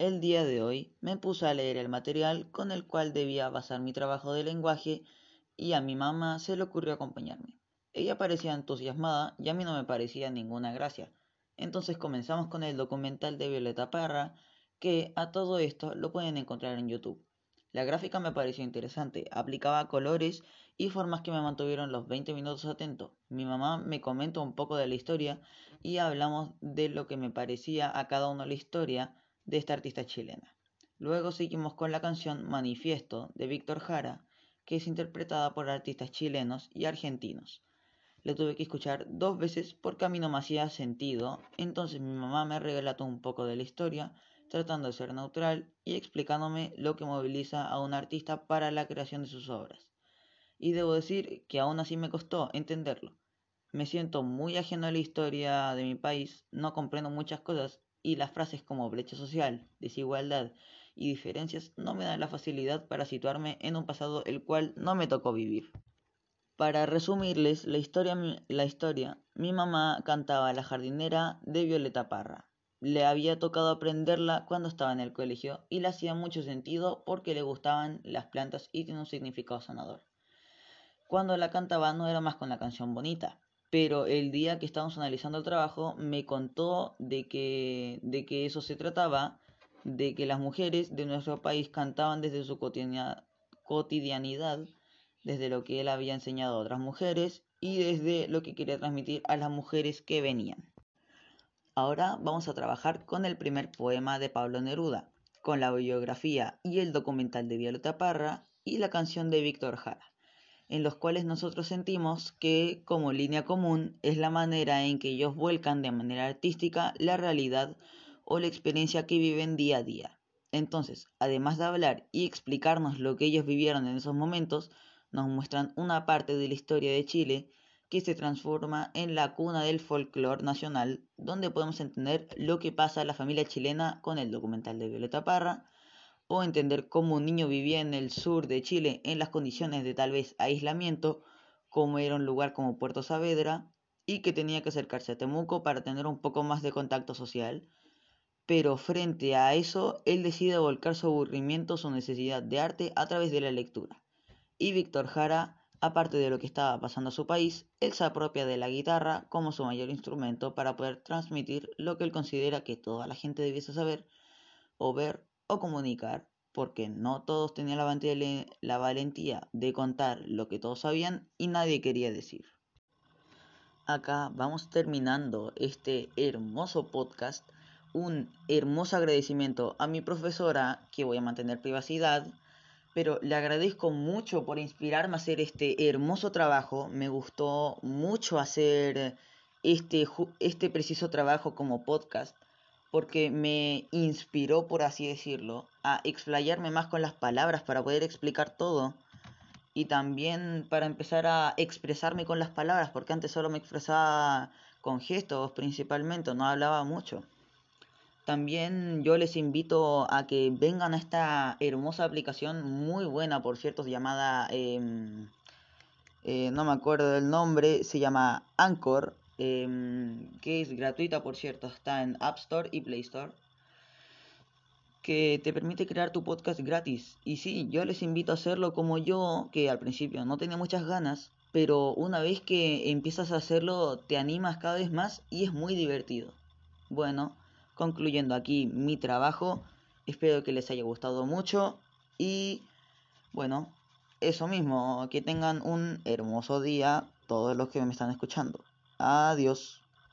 El día de hoy me puse a leer el material con el cual debía basar mi trabajo de lenguaje y a mi mamá se le ocurrió acompañarme. Ella parecía entusiasmada y a mí no me parecía ninguna gracia. Entonces comenzamos con el documental de Violeta Parra, que a todo esto lo pueden encontrar en YouTube. La gráfica me pareció interesante, aplicaba colores y formas que me mantuvieron los 20 minutos atento. Mi mamá me comentó un poco de la historia y hablamos de lo que me parecía a cada uno la historia de esta artista chilena. Luego seguimos con la canción Manifiesto de Víctor Jara, que es interpretada por artistas chilenos y argentinos. Lo tuve que escuchar dos veces porque a mí no me hacía sentido, entonces mi mamá me relató un poco de la historia, tratando de ser neutral y explicándome lo que moviliza a un artista para la creación de sus obras. Y debo decir que aún así me costó entenderlo. Me siento muy ajeno a la historia de mi país, no comprendo muchas cosas y las frases como brecha social, desigualdad y diferencias no me dan la facilidad para situarme en un pasado el cual no me tocó vivir. Para resumirles la historia, la historia, mi mamá cantaba La jardinera de Violeta Parra. Le había tocado aprenderla cuando estaba en el colegio y le hacía mucho sentido porque le gustaban las plantas y tiene un significado sanador. Cuando la cantaba no era más con la canción bonita, pero el día que estábamos analizando el trabajo me contó de que, de que eso se trataba, de que las mujeres de nuestro país cantaban desde su cotidianidad, desde lo que él había enseñado a otras mujeres y desde lo que quería transmitir a las mujeres que venían. Ahora vamos a trabajar con el primer poema de Pablo Neruda, con la biografía y el documental de Violeta Parra y la canción de Víctor Jara en los cuales nosotros sentimos que como línea común es la manera en que ellos vuelcan de manera artística la realidad o la experiencia que viven día a día. Entonces, además de hablar y explicarnos lo que ellos vivieron en esos momentos, nos muestran una parte de la historia de Chile que se transforma en la cuna del folclore nacional, donde podemos entender lo que pasa a la familia chilena con el documental de Violeta Parra, o entender cómo un niño vivía en el sur de Chile en las condiciones de tal vez aislamiento, como era un lugar como Puerto Saavedra, y que tenía que acercarse a Temuco para tener un poco más de contacto social. Pero frente a eso, él decide volcar su aburrimiento, su necesidad de arte a través de la lectura. Y Víctor Jara, aparte de lo que estaba pasando a su país, él se apropia de la guitarra como su mayor instrumento para poder transmitir lo que él considera que toda la gente debiese saber o ver o comunicar, porque no todos tenían la valentía de contar lo que todos sabían y nadie quería decir. Acá vamos terminando este hermoso podcast. Un hermoso agradecimiento a mi profesora, que voy a mantener privacidad, pero le agradezco mucho por inspirarme a hacer este hermoso trabajo. Me gustó mucho hacer este, este preciso trabajo como podcast porque me inspiró, por así decirlo, a explayarme más con las palabras para poder explicar todo y también para empezar a expresarme con las palabras, porque antes solo me expresaba con gestos principalmente, no hablaba mucho. También yo les invito a que vengan a esta hermosa aplicación, muy buena por cierto, llamada, em, eh, no me acuerdo del nombre, se llama Anchor, Em, que es gratuita por cierto, está en App Store y Play Store, que te permite crear tu podcast gratis. Y sí, yo les invito a hacerlo como yo, que al principio no tenía muchas ganas, pero una vez que empiezas a hacerlo te animas cada vez más y es muy divertido. Bueno, concluyendo aquí mi trabajo, espero que les haya gustado mucho y bueno, eso mismo, que tengan un hermoso día todos los que me están escuchando. Adiós.